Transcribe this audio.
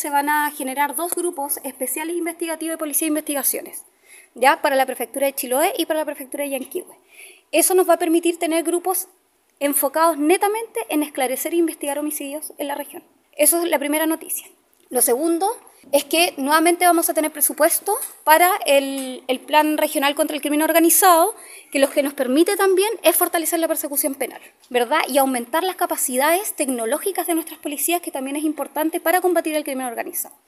Se van a generar dos grupos especiales investigativos de policía de investigaciones, ya para la prefectura de Chiloé y para la prefectura de Yanquihue. Eso nos va a permitir tener grupos enfocados netamente en esclarecer e investigar homicidios en la región. Eso es la primera noticia. Lo segundo es que nuevamente vamos a tener presupuesto para el, el, plan regional contra el crimen organizado, que lo que nos permite también es fortalecer la persecución penal, ¿verdad? Y aumentar las capacidades tecnológicas de nuestras policías, que también es importante para combatir el crimen organizado.